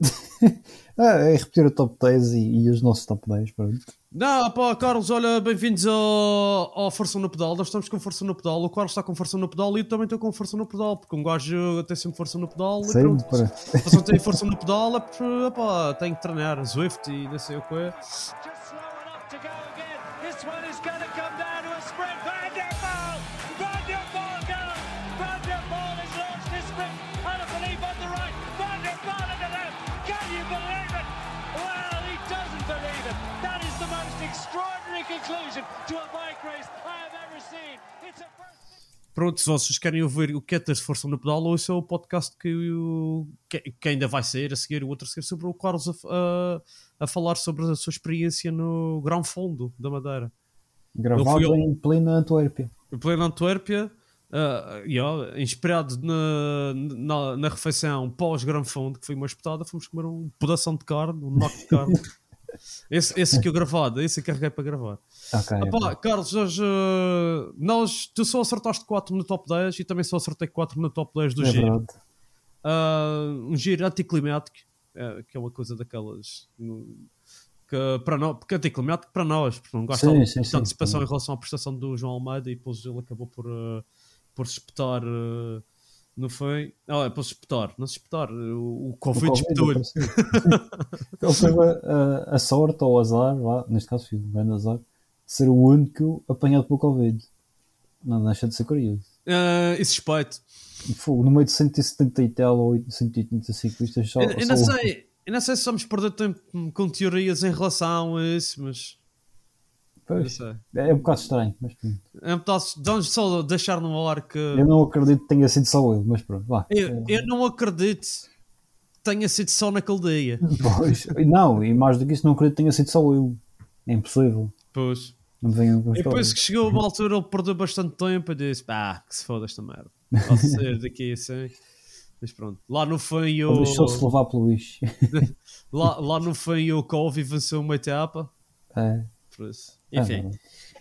ah, é repetir o top 10 e, e os nossos top 10. Pronto. Não, pá, Carlos, olha, bem-vindos ao, ao Força no Pedal. Nós estamos com força no pedal. O Carlos está com força no pedal e eu também estou com força no pedal, porque um gajo tem sempre força no pedal. Sim, e pronto. para- Se não tem força no pedal, é porque, pá, tem que treinar Zwift e não sei o que é. Pronto, se vocês querem ouvir o que é ter força no pedal, ou esse é o podcast que, eu- que, que ainda vai sair a seguir, o outro a seguir, sobre o Carlos a, a, a falar sobre a sua experiência no Grão Fundo da Madeira. Gravado ao- em plena Antuérpia. Em plena Antuérpia, ah, yeah, inspirado na, na, na refeição pós-Grão Fundo, que foi uma espetada, fomos comer um pedação de carne, um knock de carne. esse, esse que eu gravado, esse eu carreguei para gravar. Ok. Epá, Carlos, hoje, uh, nós, tu só acertaste 4 no top 10 e também só acertei 4 no top 10 do é giro. Uh, um giro anticlimático, eh, que é uma coisa daquelas. no- que para nós, porque é anticlimático para nós, porque não gosta Sim, de sim, sim, antecipação também. em relação à prestação do João Almeida e depois ele acabou por, uh, por espetar. uh, não foi? Ah, é por se espetar, não se espetar. O, o O Covid apareceu. Ele teve a, a sorte ou o azar, vá, neste caso foi um grande azar, de ser o único apanhado pelo Covid. Não deixa de ser curioso. Uh, e suspeito. Fogo, no meio de 170 e tal ou 180 ciclistas, só, Eu, eu não o- sei, eu não sei se vamos perder tempo com teorias em relação a isso, mas Pois, sei. é um bocado estranho, mas pronto. É um bocado- Vamos só deixar no ar que Eu não acredito que tenha sido só ele, mas pronto, vá. eu, eu não acredito que tenha sido só naquele dia. Pois, não, e mais do que isso, não acredito que tenha sido só eu. É impossível. Pois. Não venham com E depois que chegou uma altura, ele perdeu bastante tempo e disse: pá, que se foda esta merda. Posso ser daqui assim. Mas pronto, lá no fim eu. Deixou-se levar pelo bicho. Lá, lá no fim eu Kobe venceu uma etapa. É, Por isso. é Enfim.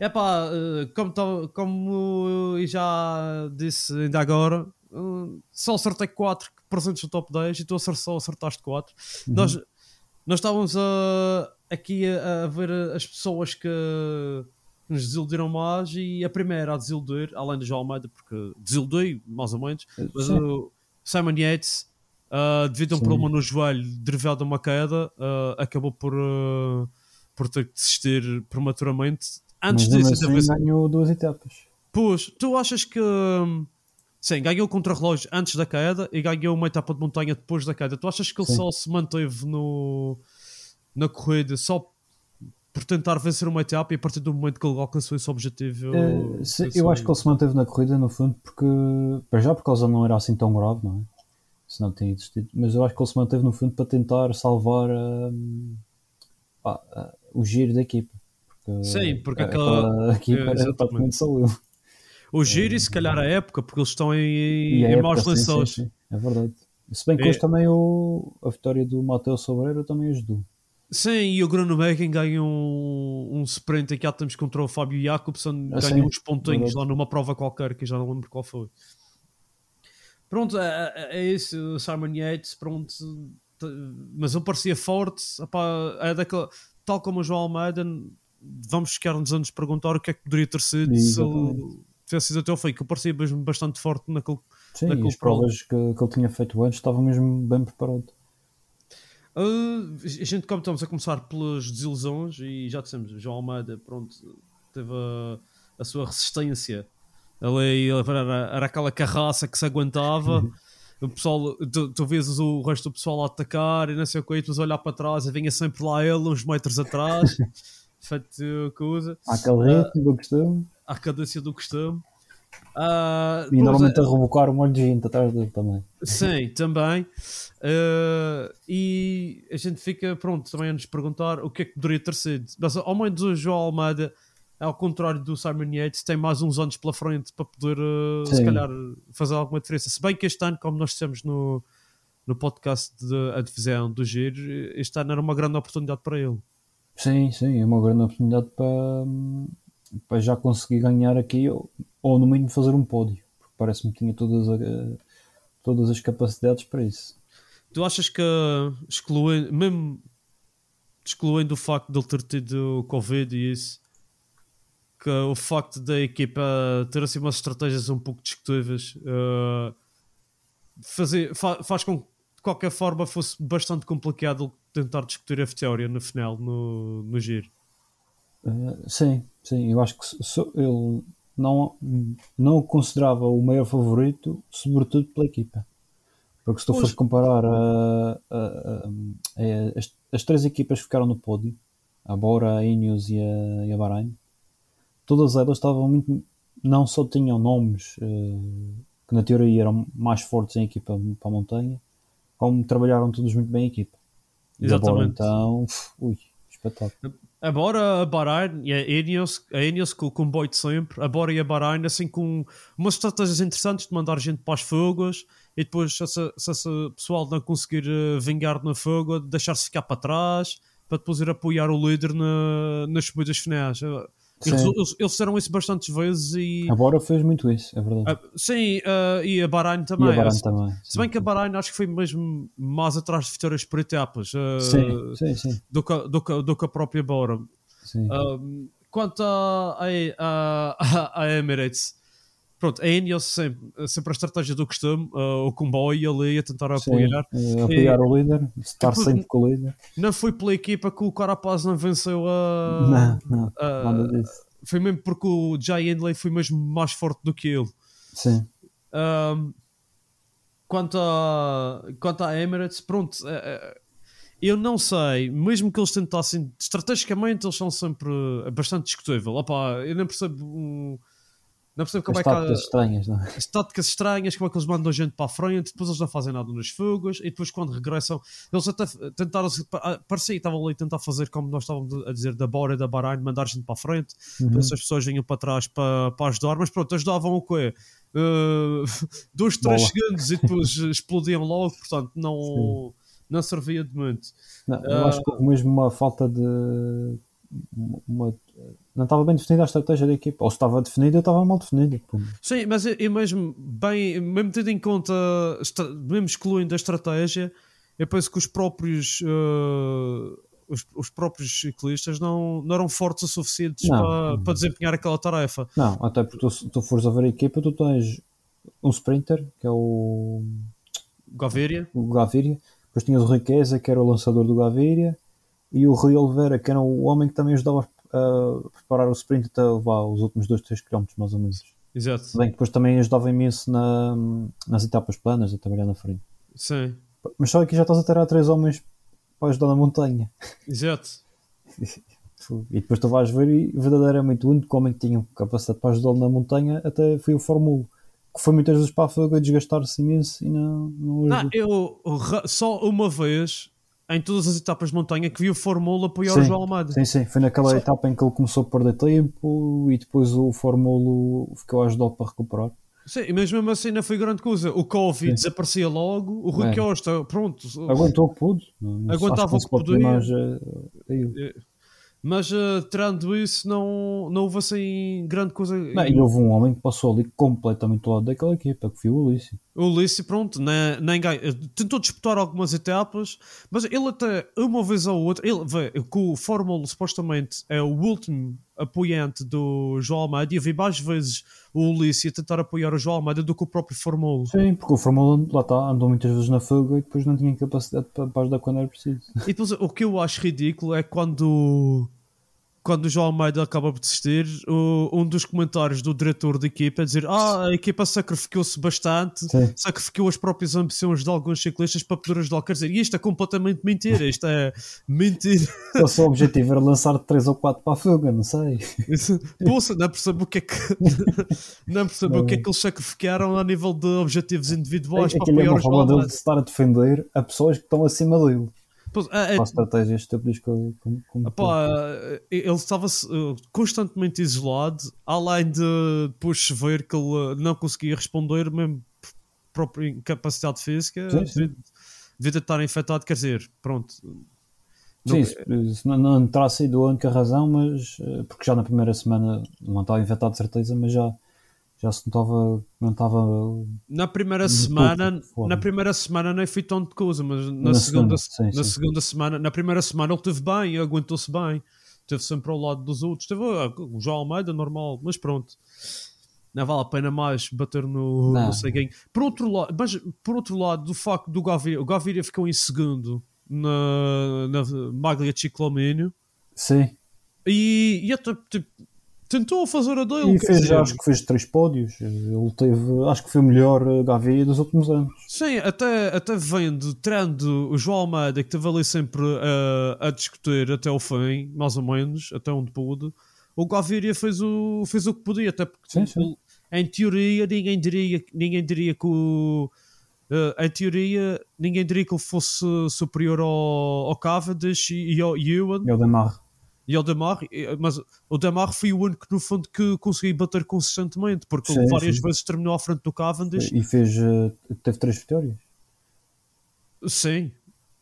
É pá, como, tá- como eu já disse ainda agora, eh, só acertei 4 presentes no top 10 e tu só acertaste 4. Nós, nós estávamos a- aqui a, a ver as pessoas que nos desiludiram mais e a primeira a desiludir, além do João Almeida, porque desiludi mais ou menos, mas Sim. o Simon Yates, ah, devido a um Sim. problema no joelho derivado de uma queda, ah, acabou por, ah, por ter que desistir prematuramente. Antes Mas disso, assim, vez- ganhou duas etapas. Pois, tu achas que. hum, Sim, ganhou o contrarrelógio antes da queda e ganhou uma etapa de montanha depois da queda. Tu achas que ele Sim. só se manteve no, na corrida só por tentar vencer uma etapa e a partir do momento que ele alcançou esse objetivo? Eh, se- eu acho que ele se manteve na corrida, no fundo, porque. Para já, porque a lesão não era assim tão grave, não é? Se não tinha existido. Mas eu acho que ele se manteve, no fundo, para tentar salvar hum, ah, o giro da equipa. Porque, Sim, porque a- aquela- equipa é, era praticamente só eu. O giro e se calhar a época, porque eles estão em, em maus lençóis. é verdade. Se bem que É. hoje também o, a vitória do Mateus Sobreiro também ajudou. Sim, e o Groenewegen ganha um, um sprint aqui há tempos contra o Fábio Jacobson, Ah, ganha uns pontinhos lá numa prova qualquer que já não lembro qual foi. Pronto, é, é- é isso, o Simon Yates, pronto, mas ele parecia forte, epá, é daquela, tal como o João Almeida, vamos ficar nos anos perguntar o que é que poderia ter sido se ele tivesse sido até ao fim, que ele parecia mesmo bastante forte naquele Sim, Naquele as provas que, que ele tinha feito antes estava mesmo bem preparado. Uh, a gente, como estamos a começar pelas desilusões, e já dissemos, o João Almeida, pronto, teve a, a sua resistência. Ali era, era aquela carraça que se aguentava. O pessoal, tu, tu vês o resto do pessoal a atacar e não sei o que, e depois olhar para trás e vinha sempre lá ele, uns metros atrás, feito coisa, Há aquele ritmo do costume à cadência do costume. Ah, e normalmente a rebocar um monte de gente atrás dele também. Sim, também. Uh, e a gente fica, pronto, também a nos perguntar o que é que poderia ter sido. Mas ao menos o João Almeida ao contrário do Simon Yates, tem mais uns anos pela frente para poder, se Sim. calhar, fazer alguma diferença. Se bem que este ano, como nós dissemos no, no podcast da divisão do Giro, este ano era uma grande oportunidade para ele. Sim, sim, é uma grande oportunidade para, para já conseguir ganhar aqui, ou, ou no mínimo fazer um pódio, porque parece-me que tinha todas, a- todas as capacidades para isso. Tu achas que, excluindo, mesmo excluindo o facto de ele ter tido Covid e isso, que o facto da equipa ter assim umas estratégias um pouco discutíveis eh, fazer, fa- faz com que de qualquer forma fosse bastante complicado tentar discutir a teoria no final, no, no giro. Uh, sim, sim, eu acho que se- ele não, não o considerava o maior favorito, sobretudo pela equipa. Porque se tu fores comparar a- a- a- as, as três equipas que ficaram no pódio, a Bora, a Ineos e a, e a Bahrein, todas elas estavam muito. não só tinham nomes eh, que na teoria eram mais fortes em equipa para a montanha, como trabalharam todos muito bem em equipa. Exatamente. então, ui, espetáculo. Agora a Bahrein e a Ineos, a Ineos com o comboio de sempre, a Bora e a Bahrein, assim com umas estratégias interessantes de mandar gente para as fugas e depois, se, esse- se esse pessoal não conseguir eh, vingar na fuga, deixar-se ficar para trás para depois ir apoiar o líder na- nas subidas finais. Sim. Eles, eles- eles fizeram isso bastantes vezes e. A Bora fez muito isso, é verdade. ah, sim, ah, e a Bahrein e também. a Bahrein Se- também. Se bem que a Bahrein acho que foi mesmo mais atrás de vitórias por etapas ah, Sim, sim, sim. do, que, do, que, do que a própria Bora. sim. Quanto a, a, a, a Emirates, pronto, a Ineos sempre, sempre a estratégia do costume, uh, o comboio ali a tentar Sim, apoiar. eh, apoiar o líder, estar Depois- sempre com o líder. Não foi pela equipa que o Carapaz não venceu a. não, não, a- nada disso. foi mesmo porque o Jay Hindley foi mesmo mais forte do que ele. Sim, Um, quanto, a, quanto à Emirates, pronto, eh, eu não sei, mesmo que eles tentassem, estrategicamente eles são sempre bastante discutível. Opa, eu não percebo, hum, não percebo como as é que há táticas estranhas, não é? as táticas estranhas, como é que eles mandam gente para a frente, depois eles não fazem nada nas fugas, e depois quando regressam, eles até tentaram, pa- parecia que estavam ali a tentar fazer como nós estávamos a dizer da Bora e da Bahrein, mandar gente para a frente, Uhum. para essas pessoas vinham para trás para, para ajudar, mas pronto, ajudavam o quê? Uh, dois, três Bola. segundos e depois explodiam logo, portanto não, Sim. não servia de muito. Não, eu Ah. acho que houve mesmo uma falta de. Uma, não estava bem definida a estratégia da equipa. Ou se estava definida, estava mal definida. Sim, mas eu mesmo, bem, mesmo tendo em conta, mesmo excluindo a estratégia, eu penso que os próprios, eh, os, os próprios ciclistas não, não eram fortes o suficientes Não. para, para desempenhar aquela tarefa. Não, até porque tu, se tu fores a ver a equipa, tu tens um sprinter, que é o, Gaviria, o Gaviria. Depois tinhas o Riqueza, que era o lançador do Gaviria. E o Rui Oliveira, que era o homem que também ajudava a preparar o sprint até levar os últimos 2, 3 km, mais ou menos. exato, bem que depois também ajudava imenso na, nas etapas planas, a trabalhar na frente. sim, Mas só aqui já estás a ter a três homens para ajudar na montanha. exato. E depois tu vais ver e verdadeiramente o único homem que tinha capacidade para ajudá-lo na montanha até foi o Fórmula que foi muitas vezes para a fuga desgastar-se imenso e não, não Não, eu só uma vez em todas as etapas de montanha que vi o Fórmula apoiar o Sim, João Almeida. Sim, sim, foi naquela Só- etapa em que ele começou a perder tempo e depois o Fórmula ficou a ajudar para recuperar. Sim, mas mesmo assim não foi grande coisa. O Covid Sim. desaparecia logo, o Rui É. Costa, pronto, Aguentou o que pôde. Aguentava o que podia. mais a ele. Mas uh, tirando isso, não, não houve assim grande coisa. Não, e houve um homem que passou ali completamente do lado daquela equipa, que foi o Ulício. O Ulisses, pronto, nem, nem ganha- tentou disputar algumas etapas, mas ele até uma vez ou outra, ele vê que o Fórmula supostamente é o último apoiante do João Almeida e eu vi mais vezes o Ulisses a tentar apoiar o João Almeida do que o próprio Fórmula. Sim, porque o Fórmula lá está, andou muitas vezes na fuga e depois não tinha capacidade para, para ajudar quando era preciso. E depois o que eu acho ridículo é quando, quando o João Almeida acaba por desistir, o- um dos comentários do diretor da equipa é dizer: Ah, a equipa sacrificou-se bastante, Sim. sacrificou as próprias ambições de alguns ciclistas para poder ajudar. Quer dizer, isto é completamente mentira, isto é mentira. O seu objetivo era lançar 3 ou 4 para a fuga, não sei. Poxa, não percebo o que é que não percebo o que é que eles sacrificaram a nível de objetivos individuais para Aquilo é apoiar uma o João forma dele Almeida. de estar a defender a pessoas que estão acima dele. Pois, é- é- Para estratégias estúpidas como, como, como eh, ele estava eh, constantemente isolado, além de depois ver que ele eh, não conseguia responder, mesmo por própria incapacidade física, Sim, sim. devido, devido a estar infectado. Quer dizer, pronto, Não- Sim, se, se não, não terá sido a única razão, mas porque já na primeira semana não estava infectado de certeza, mas já, já se notava não estava na primeira De semana, na primeira semana nem foi tanto coisa, mas na, Na segunda, sim, na sim. segunda semana, na primeira semana ele esteve bem, aguentou-se bem, esteve sempre ao lado dos outros, teve ah, o João Almeida normal, mas pronto. Não vale a pena mais bater no, Não. no ceguinho. Por outro lado, mas por outro lado, do facto do Gaviria, o Gaviria ficou em segundo na, na Maglia Ciclomínio sim e, e até, tipo, tentou fazer a dele. e fez, acho que fez três pódios ele teve, acho que foi o melhor eh, Gavi dos últimos anos Sim, até, até vendo, trando o João Almeida, que esteve ali sempre uh, a discutir até o fim, mais ou menos, até onde pôde, o Gaviria fez o, fez o que podia, até porque Sim, sim. em teoria ninguém diria, ninguém diria que o. uh, em teoria, ninguém diria que ele fosse superior ao, ao Cavendish e, e ao Ewan é o Demar e ao Damar, e- mas o Damar foi o único, no fundo, que conseguiu bater consistentemente, porque Sim, várias sim. vezes terminou à frente do Cavendish e fez eh, teve três vitórias Sim,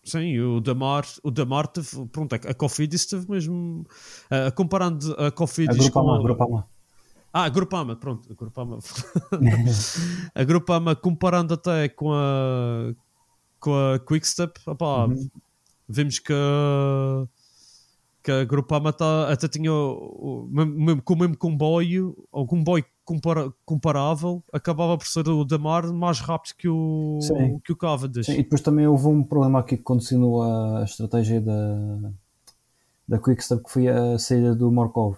sim, o Damar, o Damar teve, pronto, a, a Cofidis teve mesmo, ah, comparando a a Cofidis com... Grupama, a- Grupama Ah, a Grupama, pronto, a Grupama. a Grupama comparando até com a, com a Quickstep, opá, Uhum. vimos que, a- que a Grupama tá, até tinha o, mesmo, com o mesmo comboio, ou comboio compara- comparável, acabava por ser o Damar mais rápido que o, Sim. que o Cavendish. Sim, e depois também houve um problema aqui que condicionou a estratégia da, da Quickstep que foi a saída do Markov.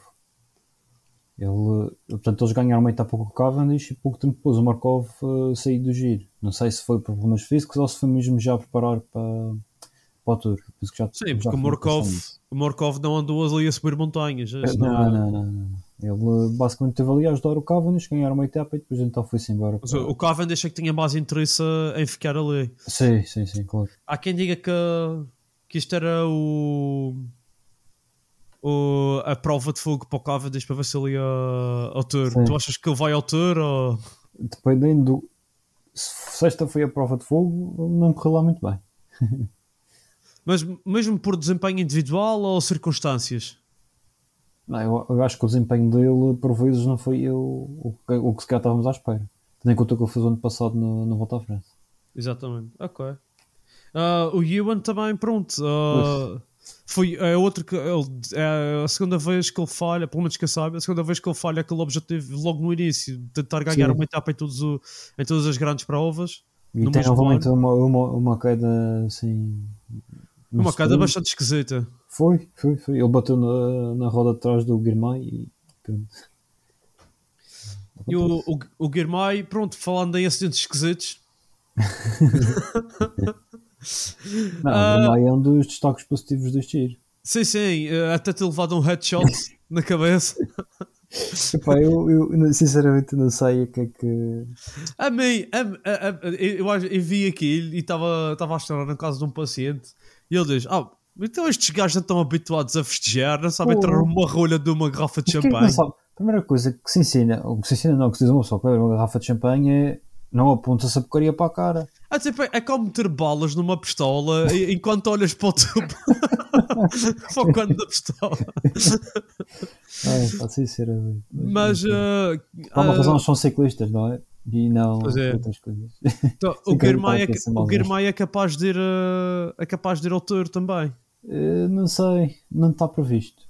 Ele, portanto, eles ganharam uma etapa com o Cavendish e pouco tempo depois o Markov eh, saiu do giro. Não sei se foi por problemas físicos ou se foi mesmo já a preparar para, para o Tour. Já- Sim, já porque o nisso. O Morkov não andou ali a subir montanhas. Não, não- não, não, não. Ele basicamente esteve ali a ajudar o Cavendish, ganhar uma etapa e depois então foi-se embora. Mas o o Cavendish é que tinha mais interesse em ficar ali. Sim, sim, sim, claro. Há quem diga que, que isto era o, o- a prova de fogo para o Cavendish para ver se ele ia ao Tour. Sim. Tu achas que ele vai ao Tour ou... Dependendo do. Se sexta foi a prova de fogo, não correu lá muito bem. Mas mesmo por desempenho individual ou circunstâncias? Não, eu, eu acho que o desempenho dele, por vezes, não foi o, o, que- o que se calhar estávamos à espera. Tendo em conta o que ele fez o ano passado no, no Volta à França. Exatamente. Ok. Ah, o Ewan também, pronto. ah, foi é outro que ele, é a segunda vez que ele falha, pelo menos que eu saiba, a segunda vez que ele falha aquele objetivo logo no início de tentar ganhar Sim. uma etapa em, todos o- em todas as grandes provas. E tem novamente uma, uma, uma queda assim. Uma sprint. bastante esquisita. Foi, foi, foi. Ele bateu na, na roda de trás do Guirmay e pronto. E o, o, o Guirmay, pronto, falando em acidentes esquisitos, Não, Ah. o Guirmay é um dos destaques positivos deste giro. sim, sim, eh, até ter levado um headshot na cabeça. Epá, eu, eu sinceramente não sei o que é que. A mim, a- a- a- eu, eu vi aquilo e estava estava a chorar na casa de um paciente e ele diz: Ah, então estes gajos não estão habituados a festejar, não sabem Pô. entrar uma rolha de uma garrafa de é que champanhe. primeira coisa que se ensina, ou que se ensina não, que se diz uma pessoa beber uma garrafa de champanhe é não aponta-se a porcaria para a cara. Ah, tipo, é como meter balas numa pistola enquanto olhas para o tubo. para o cano da pistola. Ai, pá, sinceramente. Mas. ah, Há uma ah, razão, são ciclistas, não é? E não é. outras coisas. então, o Guirmay é, é capaz de ir ah, é capaz de ir ao tour também. Eh, não sei, não está previsto.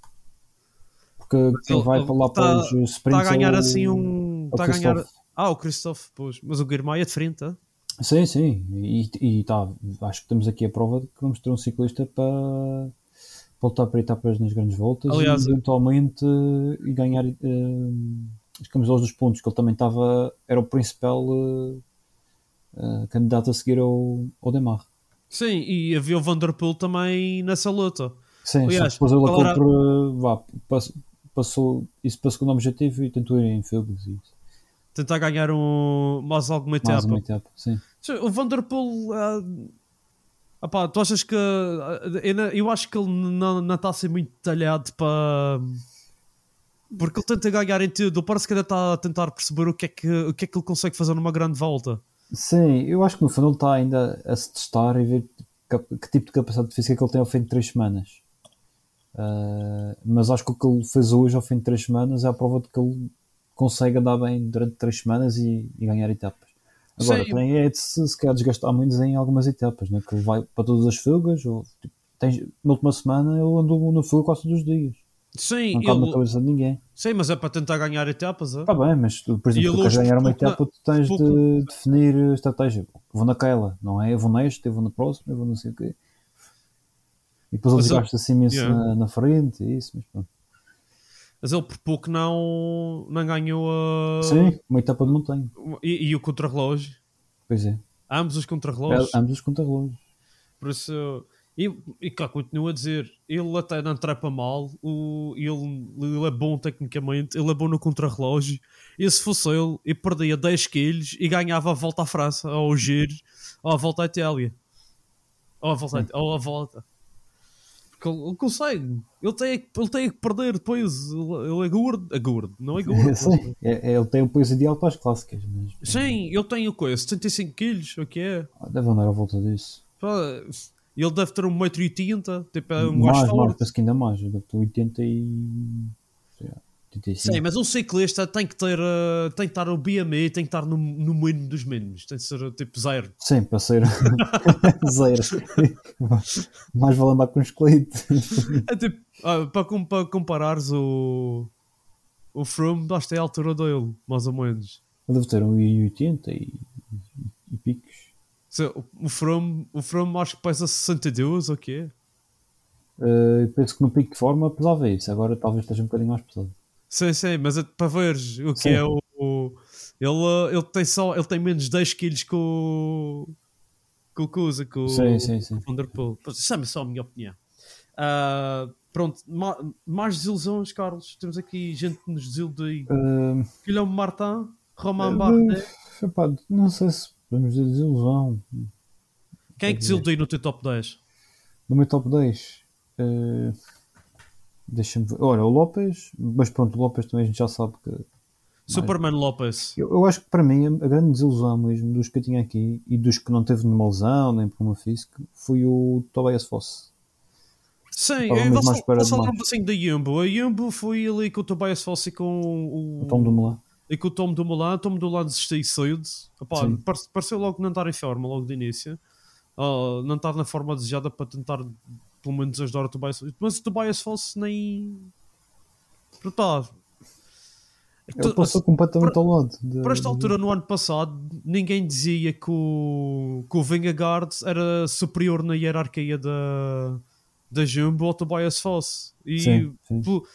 Porque quem ele- vai para lá para os sprints Está a ganhar é o- assim um. é Está a ganhar. Ah, o Christophe, pois. Mas o Guirmay é diferente, ah? Sim, sim. E, e tá, acho que temos aqui a prova de que vamos ter um ciclista para voltar para etapas nas grandes voltas Aliás, e eventualmente eh, e ganhar eh, as camisolas dos pontos, que ele também estava, era o principal eh, eh, candidato a seguir ao, ao Demar. Sim, e havia o Vanderpool também nessa luta. Sim, Aliás, depois ele acabou era- por eh, vá, pass- passou isso para o segundo objetivo e tentou ir em e isso. Tentar ganhar um, mais alguma mais etapa. uma etapa. Sim. O Vanderpool, ah, Ah pá, tu achas que. Eu acho que ele não, não está a ser muito detalhado para. Porque ele tenta ganhar em tudo. Ele parece que ainda está a tentar perceber o que, é que, o que é que ele consegue fazer numa grande volta. Sim, eu acho que no fundo ele está ainda a se testar e ver cap- que tipo de capacidade física que ele tem ao fim de 3 semanas. Ah, mas acho que o que ele fez hoje ao fim de 3 semanas é a prova de que ele consegue andar bem durante 3 semanas e, e ganhar etapas. Agora, Sim. também é de se, se calhar desgastar menos em algumas etapas, né? que vai para todas as fugas. Ou, tipo, tens- na última semana ele andou no fuga quase todos os dias. Sim, Não cabe na ele, cabeça de ninguém. sim, mas é para tentar ganhar etapas. É? Está bem, mas tu, por exemplo, tu queres ganhar uma pouco na- etapa, tu tens pouco- de definir a estratégia. Vou naquela, não é? Eu vou neste, eu vou na próxima, eu vou não sei o quê. E depois ele desgasta assim imenso Yeah. na, na frente e isso, mas pronto. Mas ele por pouco não, não ganhou a. Sim, uma etapa de montanha. E, e o contrarrelógio. Pois é. Ambos os contrarrelógios. É, Ambos os contra-relógios. Por isso, e, e cá continuo a dizer, ele até não trepa mal, o, ele, ele é bom tecnicamente, ele é bom no contrarrelógio. E se fosse ele, ele perdia 10 quilos e ganhava a volta à França, ou ao Giro, ou a volta à Itália. Ou a volta, à- ou a volta. Porque ele, ele consegue, ele tem, ele tem que perder depois. Ele, é gordo, é gordo, não é gordo. Sim, é, é- ele tem o peso ideal para as clássicas, mas Sim, ele tem o quê? 75 quilos, o que é? ah, deve andar à volta disso. Pá, Ele deve ter 1,80m, tipo, é um mais, gajo mais, forte. penso que ainda mais. Deve ter 80 e. sei lá, 85. Sim, mas um ciclista tem que ter, uh, tem que estar o BMI, tem que estar no, no mínimo dos mínimos, tem que ser uh, tipo zero. Sim, para ser zero. mais vale andar com um esqueleto. É tipo, ah, para, para comparares o, o Froome, acho que é a altura dele, mais ou menos. Eu devo ter um 1,80 e, e picos. O Froome, o Froome acho que pesa 62 ou quê? Uh, penso que no pico de forma pesava isso, agora talvez esteja um bocadinho mais pesado. Sim, sim, mas é para veres o que Sim. é o. o- ele, uh, ele, tem só, ele tem menos 10 quilos que o. que o Cusa, que o. Sim, sim, sim. Vanderpool. Isso é só a minha opinião. Ah, pronto, ma- mais desilusões, Carlos. Temos aqui gente que nos desilude. Uh, Guilherme Martin, Romain uh, Bardet. não sei se podemos dizer desilusão. Quem é que desiludiu no teu top 10? No meu top 10, uh, deixa-me ver. Olha, o Lopes, mas pronto, o Lopes também a gente já sabe que. Superman Lopes. Eu, eu acho que para mim a, grande desilusão mesmo dos que eu tinha aqui e dos que não teve nenhuma lesão nem problema físico foi o Tobias Foss. Sim, demais. um pouquinho da Yumbo. A Yumbo foi ali com o Tobias Foss e com o, O Tom Dumoulin. E com o Tom Dumoulin. O Tom Dumoulin desistiu cedo. Opá, Sim. parece- pareceu logo não estar em forma, logo de início. Ah, não estar na forma desejada para tentar pelo menos ajudar o Tobias. Mas o Tobias Foss nem... Pronto, Ele passou completamente ao lado. de- Para esta altura, no ano passado, ninguém dizia que o, que o Vingegaard era superior na hierarquia da, da Jumbo ao Tobias Foss. E Sim, sim. pô,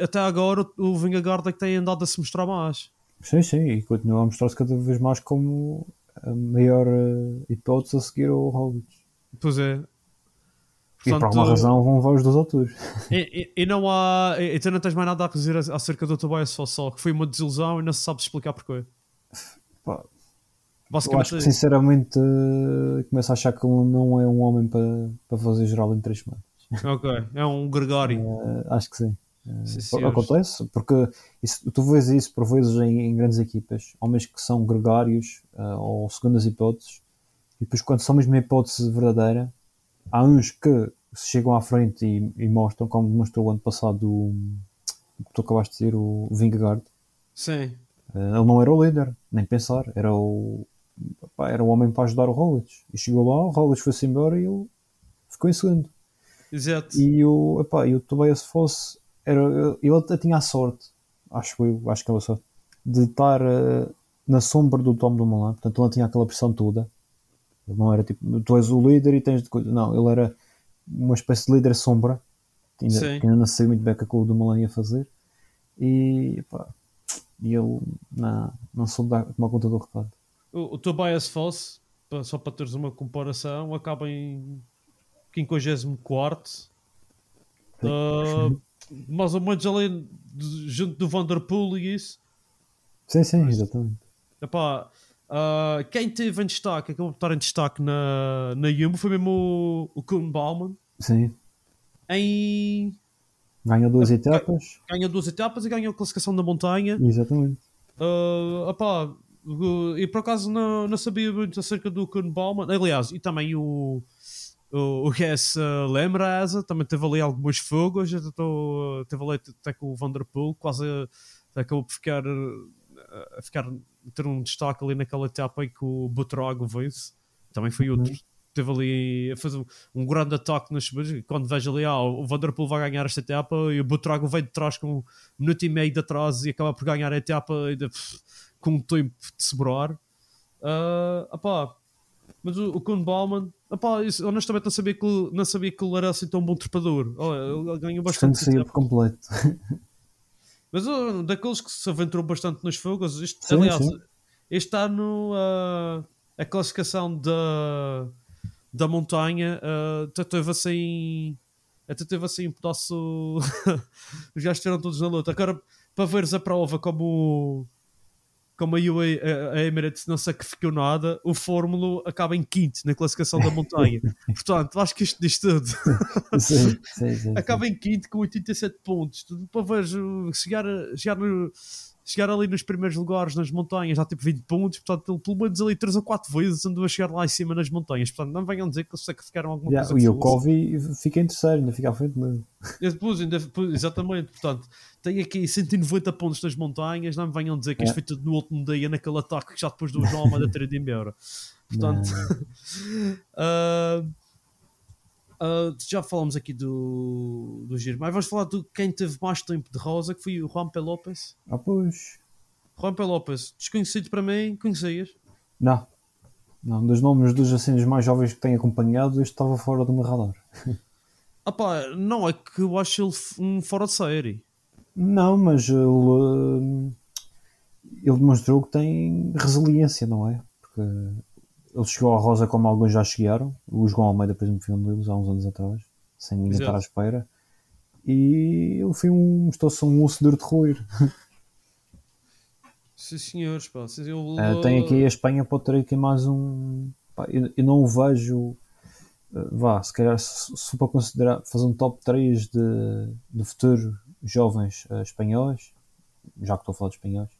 até agora o Vingegaard é que tem andado a se mostrar mais. Sim, sim, e continua a mostrar-se cada vez mais como a maior eh, hipótese a seguir ao Roglic. Pois é. E por alguma razão vão levar os dois autores. E, e- e não há. E, e tu não tens mais nada a dizer acerca do Tobias Foss, só que foi uma desilusão e não se sabe explicar porquê. Pá, Eu acho que sinceramente eh, começo a achar que ele não é um homem para, para fazer geral em três semanas. ok. É um Gregório. Eh, acho que sim. Sim, acontece, porque isso- tu vês isso por vezes em, em grandes equipas, homens que são gregários eh, ou segundas hipóteses, e depois quando são mesmo uma hipótese verdadeira, há uns que se chegam à frente e, e mostram, como demonstrou o ano passado o, que tu acabaste de dizer, o Vingegaard. Sim. Eh, ele não era o líder, nem pensar, era o, pá, era o homem para ajudar o Roglic. E chegou lá, o Roglic foi-se embora e ele ficou em segundo. Exato. E o, epá, e o Tobias Fosse era, ele até tinha a sorte, acho eu, acho que era a sorte, de estar eh, na sombra do Tom Dumoulin, portanto ele não tinha aquela pressão toda. Ele não era tipo, tu és o líder e tens de coisa. Não, ele era uma espécie de líder sombra, que ainda, que ainda não sabia muito bem o que é o Dumoulin ia fazer. E, epá, e ele não, não soube dar, tomar conta do recado. O, o Tobias Foss, só para teres uma comparação, acaba em 54 uh, mais ou menos ali junto do Vanderpool e isso. Sim, sim, exatamente. Epá, Ah, quem teve em destaque, acabou de estar em destaque na, na Jumbo, foi mesmo o, o Kuhn Baumann. Sim. Em, Ganhou duas etapas. ganhou duas etapas e ganhou a classificação da montanha. Exatamente. Uh, uh, e por acaso não, não sabia muito acerca do Kuhn Baumann. Aliás, e também o, o, o Hess uh, Lemrasa também teve ali algumas tô- uh, Teve ali até com o Vanderpool, quase uh, acabou por ficar, uh, a ficar ter um destaque ali naquela etapa em que o Butrago vence. Também foi outro. Teve ali a fazer um, um grande ataque nas subidas. Quando vejo ali, ah, o Vanderpool vai ganhar esta etapa e o Butrago vem de trás com um minuto e meio de atraso e acaba por ganhar a etapa ainda, pff, com um tempo de sobrar. Ah, opá, mas o, o Kuhn Baumann, isso, honestamente não sabia que, não sabia que ele era assim tão bom trepador. Ele ganhou Bastante etapas. por completo. Mas uh, daqueles que se aventurou bastante nos fogos, este, Sim, aliás, sim. este ano uh, a classificação da, da montanha uh, até teve assim. Até teve assim um pedaço. Os gajos estiveram todos na luta. Agora, para veres a prova como. Como a, UA, a- Emirates não sacrificou nada, o Fórmula acaba em quinto na classificação da montanha. Portanto, acho que isto diz tudo. sim, sim, sim. acaba em quinto com 87 pontos. Tu, para ver chegar, chegar, no- chegar ali nos primeiros lugares nas montanhas, já tipo 20 pontos. Portanto, ele pelo menos ali 3 ou 4 vezes andou a chegar lá em cima nas montanhas. Portanto, não venham dizer que eles sacrificaram alguma Yeah, coisa. e o. Kovi fica em terceiro, ainda fica à frente. E depois, ainda- exatamente, portanto, tem aqui 190 pontos nas montanhas. Não me venham dizer que isto É. foi tudo no último dia, naquele ataque que já depois do João Almeida ter ido embora. Portanto, ah, ah, já falamos aqui do, do Giro, mas vamos falar de quem teve mais tempo de rosa, que foi o Juan P. Lopes. Ah, pois. Juan P. Lopes, desconhecido para mim, conhecias? Não. Não, dos nomes dos dos mais jovens que tenho acompanhado, este estava fora do meu radar. Ah pá, não, é que eu acho ele um fora de série. Não, mas ele, hum, ele demonstrou que tem resiliência, não é? Porque ele chegou à Rosa como alguns já chegaram. O João Almeida, por exemplo, foi um deles há uns anos atrás, sem ninguém Exato. estar à espera. E ele foi um, mostrou-se um moço de roer. Sim senhores, pá. eu- Uh, tem aqui a Espanha, pode ter aqui mais um. pá, eu, eu não o vejo. uh, vá, se calhar, se, se para considerar, fazer um top 3 de, de futuro jovens uh, espanhóis, já que estou a falar de espanhóis,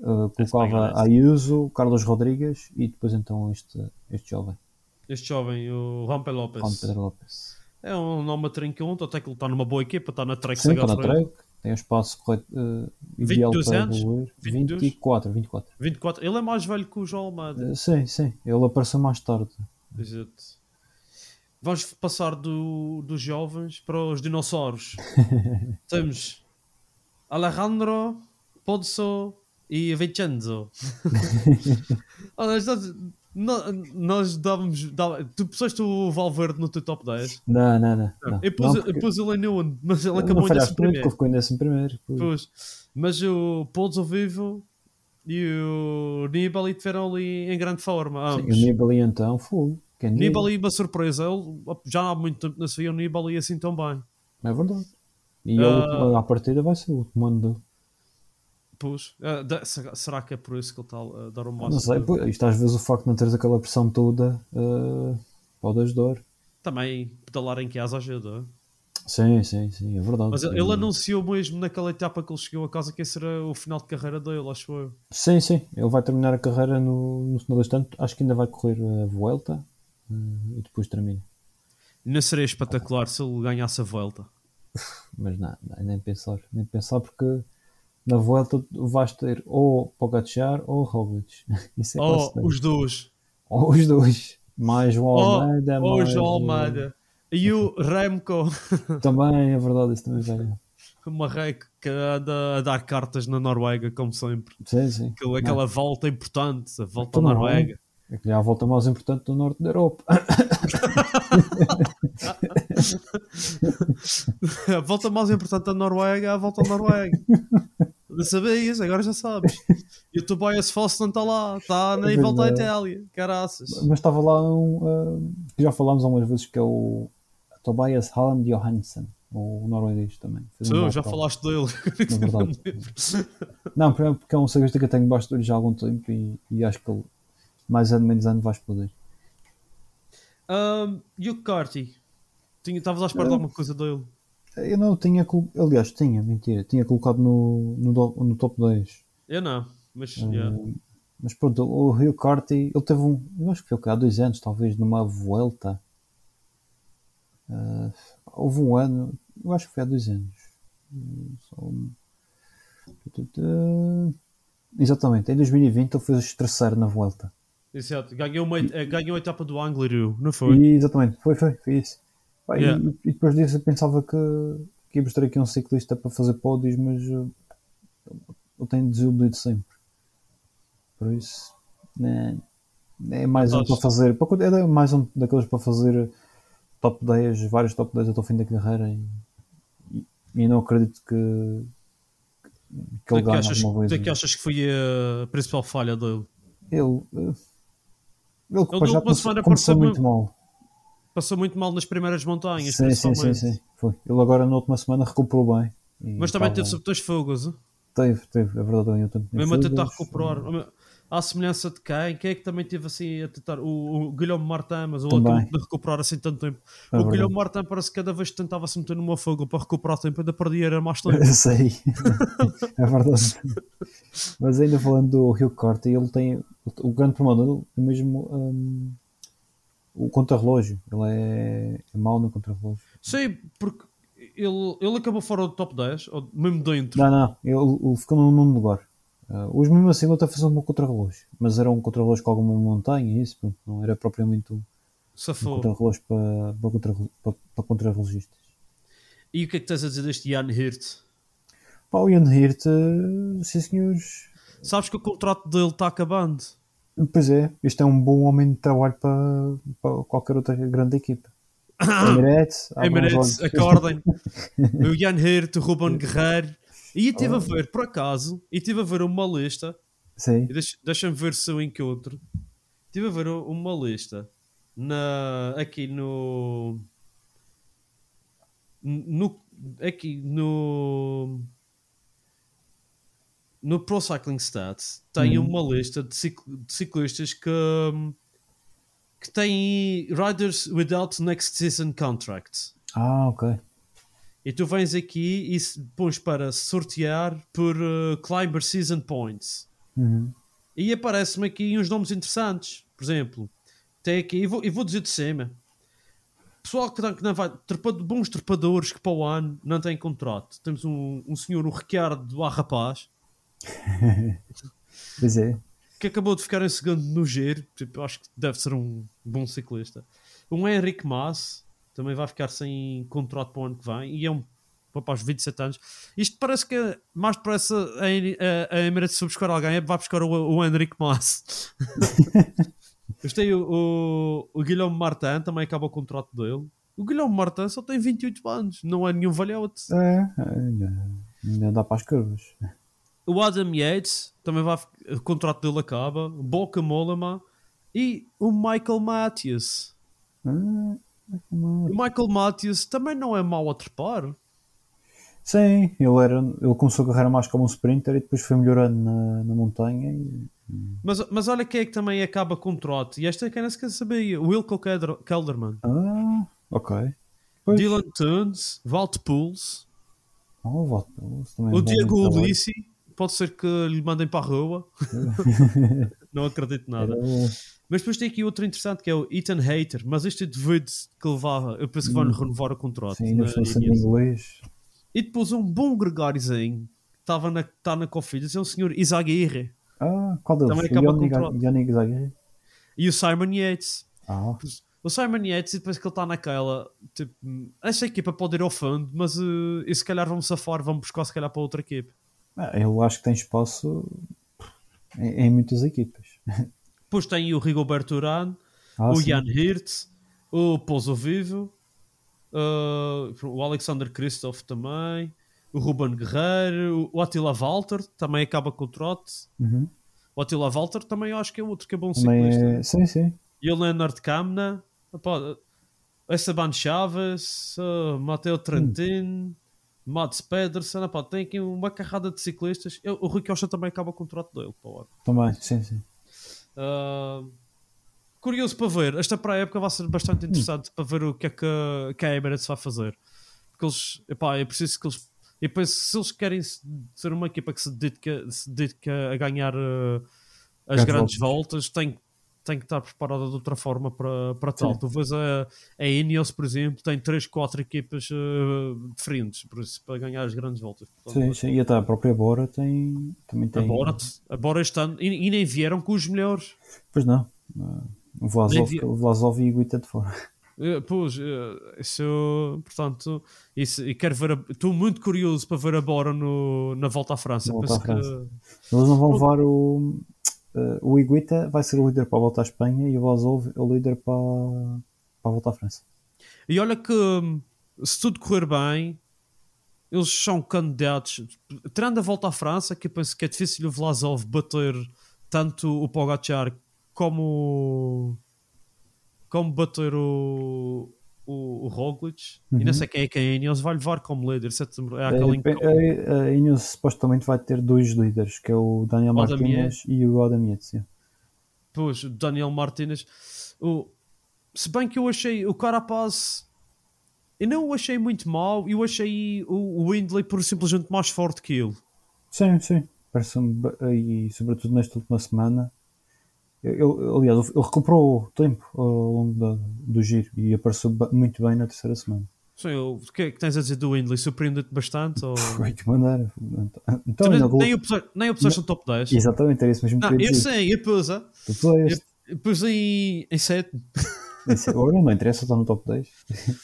uh, colocava espanhóis. Ayuso, Carlos Rodrigues e depois então este, este jovem, Este jovem, o Juan P. Lopes. Pedro Lopes. É um nome a trinconto, até que ele está numa boa equipa, está na Trek Sim, está na track, tem o espaço correto, uh, ideal 22 para anos? evoluir. 22? 24, 24. 24. Ele é mais velho que o João Almeida. Uh, sim, sim, ele apareceu mais tarde. Exato. Vamos passar do, dos jovens para os dinossauros. Temos Alejandro, Pozzo e Vincenzo. Olha, nós, dávamos. tu puseste o Valverde no teu top 10. Não, não, não. não. eu, pus, Não, eu porque- pus ele em onde? Mas ele acabou em falhaste décimo muito, porque primeiro. ficou em décimo primeiro. pois. Pois. Mas o Pozzo Vivo e o Nibali tiveram ali em grande forma. Sim, ambos. o Nibali então, fogo. Quem diria? Nibali, uma surpresa. Ele, já há muito tempo não se via o Nibali assim tão bem. É verdade. E Ah. a última- a partida vai ser o último ano dele. Pois. Ah, da- será que é por isso que ele está a dar o máximo? Não sei, pô, isto às vezes o facto de não teres aquela pressão toda uh, pode ajudar. Também pedalar em casa ajuda. Sim, sim, sim, é verdade. Mas ele, ele anunciou mesmo naquela etapa que ele chegou a casa que esse era o final de carreira dele, acho eu. Sim, sim, ele vai terminar a carreira no, no final deste ano. Acho que ainda vai correr a Vuelta uh, e depois termina. Não seria espetacular se ele ganhasse a volta. Mas não, não, nem pensar, nem pensar porque na Vuelta vais ter ou Pogacar ou Roglic. Isso é Oh, quase certo. os dois. Ou os dois. Mais o Oh, Almeida, oh, o mais João Almeida. E o Remco. Também, é verdade, isso também vai. Uma que anda a dar cartas na Noruega, como sempre. Sim, sim. Aquela, aquela volta importante, a volta Então à Noruega. É que é a volta mais importante do norte da Europa. A volta mais importante da Noruega é a volta à Noruega. Não sabias, agora já sabes. E o Tobias Foss não está lá, está nem É volta à verdade. Itália. Caraças. Mas estava lá um. que já falámos algumas vezes que é o Tobias Halland Johansson. o norueguês também. Fez um já falaste dele. Na verdade. Não, porque porque é um ciclista que eu tenho baixo de olho já há algum tempo e, e acho que ele, mais ano menos ano, vai explodir. Um, e o Carty? Estavas à espera de alguma coisa dele? Eu não tinha, aliás, tinha, mentira, tinha colocado no, no, no top 10. Eu não, mas Eh, yeah. Mas pronto, o Rio Carty, ele teve um, eu acho que foi há dois anos, talvez, numa Vuelta. Eh, houve um ano, eu acho que foi há dois anos. Um- Exatamente, em 2020 ele fez terceiro na Vuelta. Exato. Ganhou, uma, eh, ganhou a etapa do Anglerud, não foi? E, exatamente, foi, foi, foi isso. Pá, e- Yeah. e, depois disso eu pensava que, que íamos ter aqui um ciclista para fazer pódios, mas eh, eu tenho desiludido sempre. Por isso, né, é mais um Estás- para fazer, para- é mais um daqueles para fazer top 10, vários top 10 até o fim da carreira e, e, e não acredito que, que ele é ganhe alguma o que coisa. é que achas que foi a principal falha dele? Ele, eh, ele, Ele já na última começou, começou muito mal. Passou muito mal nas primeiras montanhas, Sim, sim, sim, sim. Foi. Ele agora na última semana recuperou bem. Mas também teve sobre dois fogos. hein? Teve, teve, é verdade. Eu tanto Mesmo a tentar recuperar. À semelhança de quem? Quem é que também teve assim a tentar? O, o Guilherme Martin, mas Também. acabou de recuperar assim tanto tempo. É o. Guilherme Martin parece que cada vez que tentava se meter numa fogo para recuperar tempo, ainda perdia era mais tempo. Eu sei, é verdade. Mas ainda falando do Rio Corte, ele tem o grande problema dele mesmo hum, o contrarrelógio. Ele é, é mau no contrarrelógio. Sei, porque ele, ele acabou fora do top 10, ou mesmo dentro. Não, não, ele, ele ficou no nono lugar. Uh, hoje mesmo assim ele está fazer um contrarrelógio, mas era um contrarrelógio com alguma montanha isso, pronto, não era propriamente um, um Safou. contrarrelógio para, para, contra- para, para contrarrelogistas. E o que é que tens a dizer deste Jan Hirt? Pá, o Ian Hirt, uh, sim senhores, Sabes que o contrato dele está acabando. Pois é, este é um bom homem de trabalho para, para qualquer outra grande equipa. Emirates, Emirates, acordem. o Jan Hirt, o Ruben Guerreiro. E eu estive a ver, por acaso, e estive a ver uma lista. Sim, e deixa- Deixa-me ver se eu encontro. Estive a ver uma lista na, aqui no. no aqui no. No Pro Cycling Stats tem Uhum. uma lista de, cicl- de ciclistas que, hum, que têm riders without next season contracts. ah, ok. E tu vens aqui e pões para sortear por uh, Climber Season Points. Uhum. E aparece-me aqui uns nomes interessantes. Por exemplo, tem aqui, e vou, e vou dizer de cima: pessoal que, que não vai, trepado- bons trepadores que para o ano não têm contrato. Temos um, um senhor, o Ricardo A Rapaz, Pois é, que acabou de ficar em segundo no giro. Tipo, eu acho que deve ser um bom ciclista. Um Henrique Mas também vai ficar sem contrato para o ano que vem. E é um rapaz de 27 anos. Isto parece que é mais depressa a, a, a Emirates se buscar alguém, é vai buscar o, o Henrique Mas. Depois tem o, o, o Guilherme Martin, também acaba o contrato dele. O Guilherme Martin só tem 28 anos, não é nenhum valhote. é, ainda, ainda dá para as curvas. O Adam Yates também vai, o contrato dele acaba. Boca Mollema e o Michael Matthews. Ah, O Michael Matthews também não é mau a trepar. Sim, ele, era, ele começou a carreira mais como um sprinter e depois foi melhorando na, na montanha. E, Mas, mas olha quem é que também acaba contrato. E esta é quem não se quer saber. O Wilco Kelder- Kelderman. ah, ok. Pois. Dylan Tunes, Walt Pools, Oh, também é o bom Diego. Ulissi. Pode ser que lhe mandem para a rua. não acredito nada. Mas depois tem aqui outro interessante que é o Ethan Hater. Mas este é devido que levava. Eu penso que vai renovar o contrato. Sim, ainda na estou sendo inglês. E depois um bom Gregoriozinho que estava na, tá na Cofidis é o senhor Isaguirre Ah, qual deles? Também O acaba Yannick- contrato. Yannick Zaguirre? e o Simon Yates. Ah, O Simon Yates, e depois que ele está naquela, tipo, esta equipa pode ir ao fundo, mas uh, e se calhar vamos safar, vamos buscar se calhar para outra equipe. Ah, eu acho que tem espaço em, em muitas equipas. Depois tem o Rigoberto Urán, Ah, o sim. Jan Hirt, o Pouso Vivo, uh, o Alexander Christoph também, o Ruben Guerreiro, o Attila Walter também acaba com o trote. Uhum. O Attila Walter também eu acho que é outro que é bom Também ciclista. é... Sim, sim. E o Leonard Kamna, Esteban Chaves, uh, Mateo Trentin, Mats Pedersen, epá, tem aqui uma carrada de ciclistas. Eu- o Rui Costa também acaba o contrato dele para o ano. Também, sim, sim. Uh, curioso para ver. Esta para a época vai ser bastante interessante para ver o que é que, a- que a Emirates vai fazer. Porque eles, epá, é preciso que eles. Eu penso se eles querem se- ser uma equipa que se dedica, se dedica a ganhar uh, as Grandes grandes voltas, tem, tem que estar preparada de outra forma para, para tal. Sim. Tu vês a, a Ineos, por exemplo, tem 3, 4 equipas uh, diferentes por isso, para ganhar as grandes voltas. Portanto, sim, sim. E até a própria Bora tem, também tem. Agora, agora este ano, e, e nem vieram com os melhores. Pois não. O Vlasov, vi- o Vlasov e o Guita de fora. Eh, Pois, eh, isso, portanto, isso, e quero ver, a- estou muito curioso para ver a Bora no, na volta à França. Volta à que- França. Eles não vão levar o. ah, o Iguita vai ser o líder para a volta à Espanha e o Vlasov é o líder para, para a volta à França. E olha que hum, se tudo correr bem, eles são candidatos. Tirando a volta à França, que eu penso que é difícil o Vlasov bater tanto o Pogacar como como bater o, o, o Roglic. E não Uhum. sei quem é quem é, eles vai levar como líder. É É, aquele A, a Ineos supostamente vai ter dois líderes, que é o Daniel Adam Martinez e o Adam Yates. Pois, o Daniel Martinez. O, se bem que eu achei o Carapaz. Eu não o achei muito mau. Eu achei o, o Windley por simplesmente mais forte que ele. Sim, sim. Parece-me, e sobretudo nesta última semana. Ele, aliás, ele recuperou tempo ao longo da- do giro e apareceu muito bem na terceira semana. Sim, o que é que tens a dizer do Windley? Surpreendeu-te bastante? Ou... Foi que maneira. Então, nem, vou- nem, o puseste- nem o top 10. Exatamente, era isso mesmo Não, eu eu sei, eu pus, puseste. eu pus em, em 7. Esse- Agora não interessa, está no top 10. Eu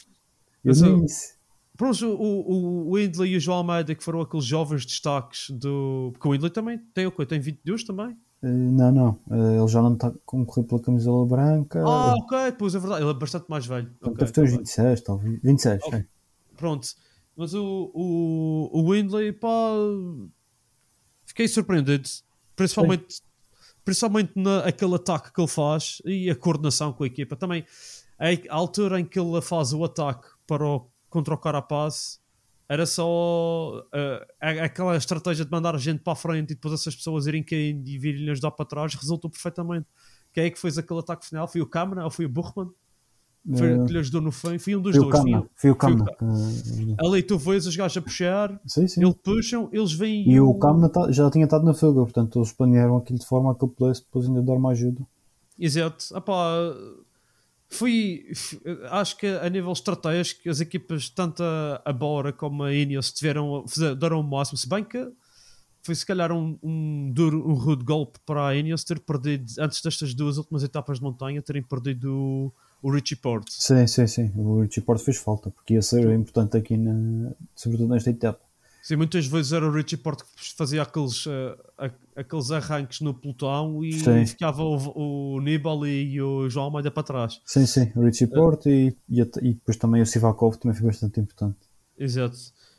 Mas eu- disse. Pronto, o, o, o Windley e o João Almeida, que foram aqueles jovens destaques do. Porque o Windley também tem o quê? Tem 22 também? Eh, Não, não. eh, Ele já não está a concorrer pela camisola branca. Ah, ok, pois é verdade. Ele é bastante mais velho. Portanto, Ok, deve ter uns tá bem. 26, talvez. 26, Ok. é. Pronto. Mas o, o, o Windley, pá. Fiquei surpreendido. Principalmente, principalmente naquele ataque que ele faz e a coordenação com a equipa. Também, a, a altura em que ele faz o ataque para o, contra o Carapaz era só a- aquela estratégia de mandar a gente para a frente e depois essas pessoas irem caindo e virem ajudar para trás resultou perfeitamente. Quem é que fez aquele ataque final? Foi o Câmara ou foi o Burman? Foi Eh, que lhe ajudou no fim? Foi um dos Foi o dois. Foi o- Foi o o Kamna. que- Ali tu vês os gajos a puxar, Sim, sim. eles puxam, eles vêm E o Kamna tá- já tinha estado na fuga, portanto eles planearam aquilo de forma a que ele pudesse depois ainda dar uma ajuda. Exato. Epá, fui, f- acho que a nível estratégico as equipas, tanto a, a Bora como a Ineos, tiveram, fizeram, deram o máximo, se bem que foi se calhar um, um duro, um rude golpe para a Ineos ter perdido, antes destas duas últimas etapas de montanha, terem perdido o, o Richie Porte. Sim, sim, sim. O Richie Porte fez falta, porque ia ser importante aqui, na, sobretudo nesta etapa. Sim, muitas vezes era o Richie Porte que fazia aqueles, a- aqueles arranques no pelotão e Sim. ficava o, o Nibali e o João Almeida para trás. Sim, sim. O Richie Porte e, e, e depois também o Sivakov também foi bastante importante. Exato.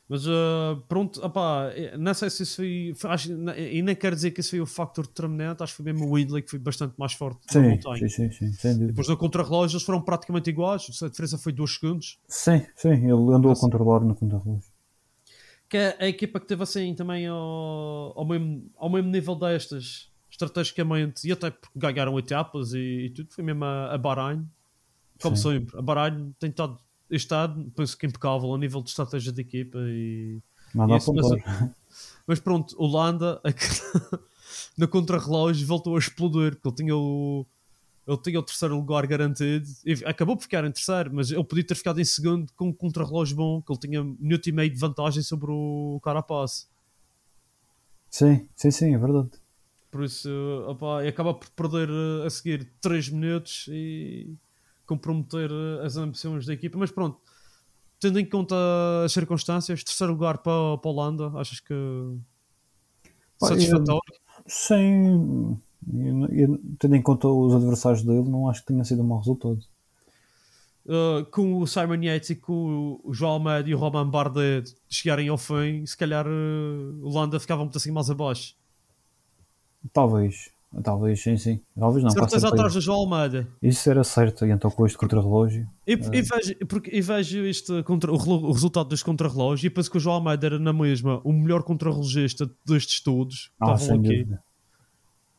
Mas eh, pronto, opá, eh, não sei se isso foi. acho, e nem quero dizer que isso foi o factor determinante, acho que foi mesmo o Windley que foi bastante mais forte Sim, montanha. sim, sim, sim. Depois do contrarrelógio eles foram praticamente iguais, a diferença foi 2 segundos. Sim, sim, ele andou a Nossa. controlar no contrarrelógio. Que é a equipa que teve assim também ao, ao, mesmo, ao mesmo nível destas, estrategicamente, e até porque ganharam etapas e, e tudo, foi mesmo a, a Bahrein. Como Sim. sempre, a Bahrein tem estado, estado, penso que impecável a nível de estratégia de equipa e. Nada Isso, a mas-. Mas pronto, Holanda no contrarrelógio voltou a explodir porque ele tinha o ele tinha o terceiro lugar garantido acabou por ficar em terceiro, mas ele podia ter ficado em segundo com um contrarrelógio bom, que ele tinha minuto e meio de vantagem sobre o Carapaz. Sim, sim, sim, é verdade. Por isso, opá, e acaba por perder eh, a seguir 3 minutos e comprometer eh, as ambições da equipa. Mas pronto, tendo em conta as circunstâncias, terceiro lugar para, para a Holanda, achas que Pá, satisfatório? Sim, eu- eu- tendo em conta os adversários dele, não acho que tenha sido um mau resultado. Uh, com o Simon Yates e com o João Almeida e o Roman Bardet chegarem ao fim, se calhar uh, o Landa ficava um pouco assim mais abaixo. Talvez. Talvez, sim, sim. Talvez não. certeza atrás do João Almeida. Isso era certo, e então com este contra-relógio. E, e vejo, porque, e vejo este contra, o, o resultado deste contrarrelógio e penso que o João Almeida era na mesma o melhor contrarrelogista destes todos. Ah, sem aqui. dúvida.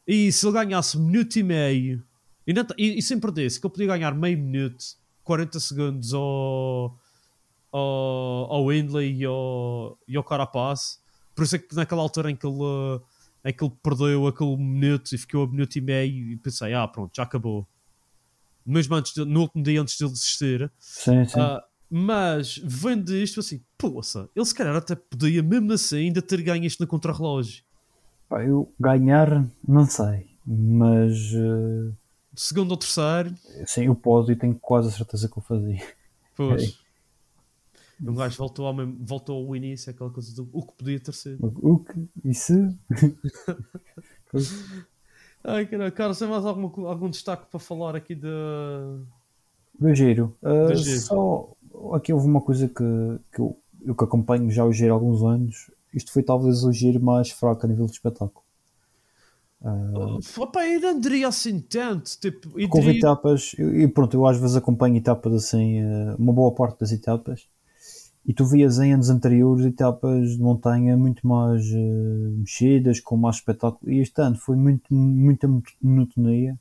E se ele ganhasse um minuto e meio e, não, e, e sem perder-se, que ele podia ganhar meio minuto, 40 segundos ao, ao, ao Windley e ao, e ao Carapaz. Por isso é que naquela altura em que ele, eh, em que ele perdeu aquele minuto e ficou a minuto e meio, e pensei, ah, pronto, já acabou. Mesmo antes de- no último dia antes de ele desistir. Sim, sim. Ah, mas vendo isto assim, poça, ele se calhar até podia, mesmo assim, ainda ter ganho isto no contrarrelógio. Pá, eu ganhar, não sei. Mas eh, Segundo ou terceiro, sim, o pódio tenho quase a certeza que eu fazia. Pois. Um gajo voltou ao, mesmo- voltou ao início, aquela coisa do o que podia ter sido. O que? E se? Ai, caralho, Carlos, tem mais alguma algum destaque para falar aqui de. Do giro. Uh, Do giro. Só aqui houve uma coisa que, que eu, eu que acompanho já o giro há alguns anos. Isto foi talvez o giro mais fraco a nível de espetáculo. Uh, Opa, eu não diria assim tanto. Tipo, porque houve diria- etapas, e pronto, eu às vezes acompanho etapas assim, uh, uma boa parte das etapas, e tu vias em anos anteriores etapas de montanha muito mais uh, mexidas, com mais espetáculo, e este ano foi muito, muita monotonia.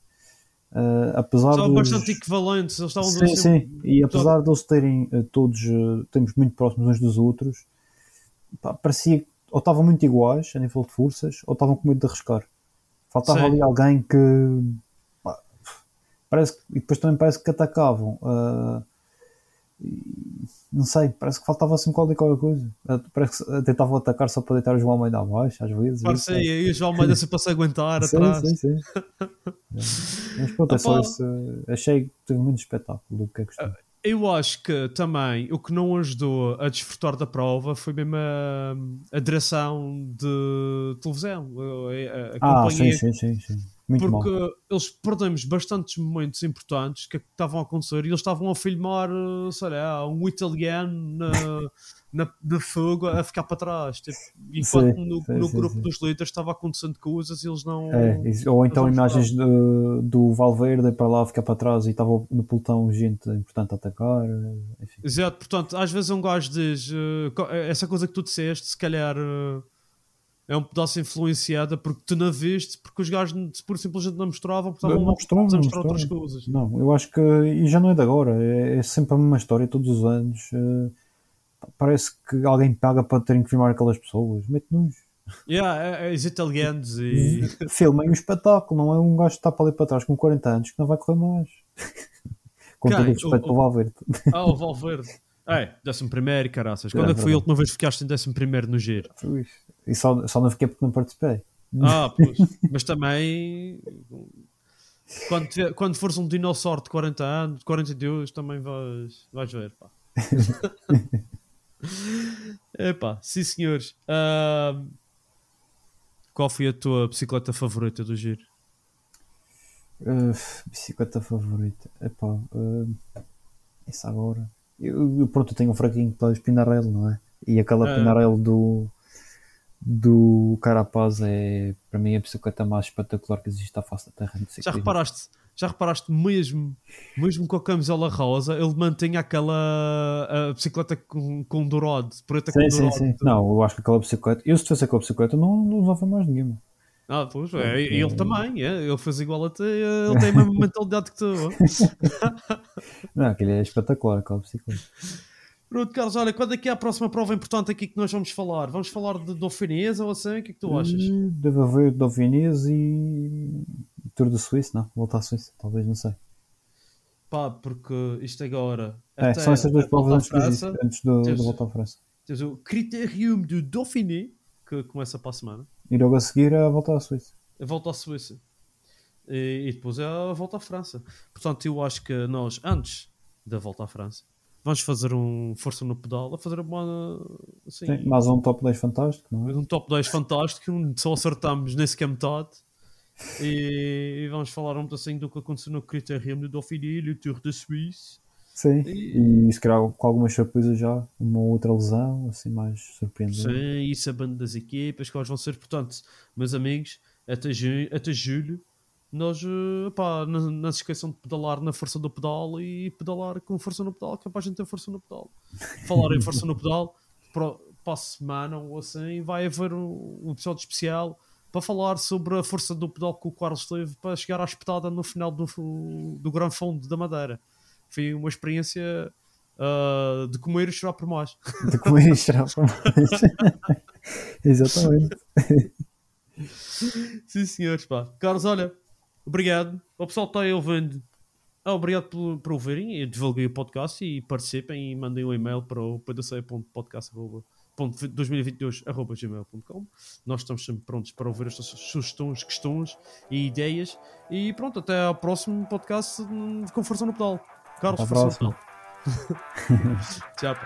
Uh, apesar Estavam dos... bastante equivalentes. Eles estavam Sim, assim, sim. E apesar de eles terem eh, todos, eh, temos muito próximos uns dos outros, pá, parecia que ou estavam muito iguais a nível de forças, ou estavam com medo de arriscar. Faltava Sim. ali alguém que pá, parece que, e depois também parece que atacavam. ah, e não sei, parece que faltava assim qualquer qualquer coisa. Ah, Parece que tentavam atacar só para deitar o João Almeida abaixo, às vezes. Parecia, isso, e o João Almeida sempre se aguentar Sim, atrás. sim, sim. Mas pronto, é só isso. Achei que teve muito espetáculo do que é costume. Eu acho que também o que não ajudou a desfrutar da prova foi mesmo a, a direção de televisão. A, a- Ah, sim, sim, sim, sim. Muito porque eles perdemos bastantes momentos importantes que estavam a acontecer e eles estavam a filmar, sei lá, um italiano na, na, na fogo a ficar para trás. Tipo, enquanto Sim, no, sim, no sim, grupo dos líderes estava acontecendo coisas e eles não. É, ou então imagens do, do Valverde para lá ficar para trás e estava no pelotão gente importante a atacar. Enfim. Exato, portanto, às vezes um gajo diz eh, co- essa coisa que tu disseste, se calhar eh, é um pedaço influenciada porque tu não viste, porque os gajos por simplesmente não mostravam, porque estavam Não mostravam, a não mostrar outras coisas. Não, eu acho que. E já não é de agora, é, é sempre a mesma história todos os anos. eh, parece que alguém paga para terem que filmar aquelas pessoas. Mete-nos. Yeah, é, é, os italianos e. Filmem um espetáculo, não é um gajo que está para ali para trás com 40 anos que não vai correr mais. com todo o respeito O- pelo Valverde. Ah, o Valverde. É, décimo primeiro, caraças. Quando É é que foi a última vez que ficaste em décimo primeiro no giro? E só, só não fiquei porque não participei. Ah, pois. Mas também. Quando, tiver- quando fores um dinossauro de 40 anos, de 42, também vais, vais ver, pá. Epá, sim senhores. Ahm, qual foi a tua bicicleta favorita do giro? Uh, bicicleta favorita. Epá, uh, isso agora. Eu, eu, pronto, eu tenho um fraquinho para Spinarello, não é? E aquela Ah. Pinarello do, do Carapaz é para mim a bicicleta mais espetacular que existe à face da Terra. Já reparaste, já reparaste mesmo, mesmo com a camisola rosa, ele mantém aquela a bicicleta com, com dourado, preta com Sim, sim, dourado. sim. Não, eu acho que aquela bicicleta. Eu se tivesse aquela bicicleta não, não usava mais nenhuma. Ah, pois, é, Ok. ele também, é, ele fez igual a ti, ele tem a mesma mentalidade que tu. Não, aquele é espetacular, aquela bicicleta. Pronto, Carlos, olha, quando é que é a próxima prova importante aqui que nós vamos falar? Vamos falar de Dauphinesa ou assim? O que é que tu achas? Uh, Deve haver Dauphinese e Tour de Suíça, não? Volta à Suíça, talvez, não sei. Pá, porque isto agora. É, são essas duas provas antes, antes do, tens- da volta à França. Tens o Critérium do Dauphiné, que começa para a semana. E logo a seguir a volta à Suíça. A volta à Suíça. E, e depois é a volta à França. Portanto, eu acho que nós, antes da volta à França, vamos fazer um força no pedal, a fazer uma. Assim, Sim, mais um top 10 fantástico, não é? um top 10 fantástico, só acertamos nem sequer metade. E, e vamos falar um assim do que aconteceu no Critérium do Dauphiné, no Tour de Suisse. Sim, E- e se calhar com algumas surpresas já, uma outra lesão, assim mais surpreendente. Sim, e sabendo das equipas, quais vão ser. Portanto, meus amigos, até, ju até julho, nós, uh, pá, não, não se esqueçam de pedalar na força do pedal e pedalar com força no pedal, que é para a gente ter força no pedal. Falar em força no pedal, para, para a semana ou assim, vai haver um, um episódio especial para falar sobre a força do pedal que o Carlos teve para chegar à espetada no final do, do Gran Fundo da Madeira. Foi uma experiência uh, de comer e chorar por mais. De comer e chorar por mais. Exatamente. Sim, senhores, pá. Carlos, olha, obrigado. O pessoal que está aí ouvindo, ah, obrigado por, por ouvirem. Eu divulguei o podcast e participem e mandem um e-mail para o pdc.podcast.2022.gmail.com Nós estamos sempre prontos para ouvir estas sugestões, questões e ideias. E pronto, até ao próximo podcast com força no pedal. Carlos, Até à pedal. Tchau.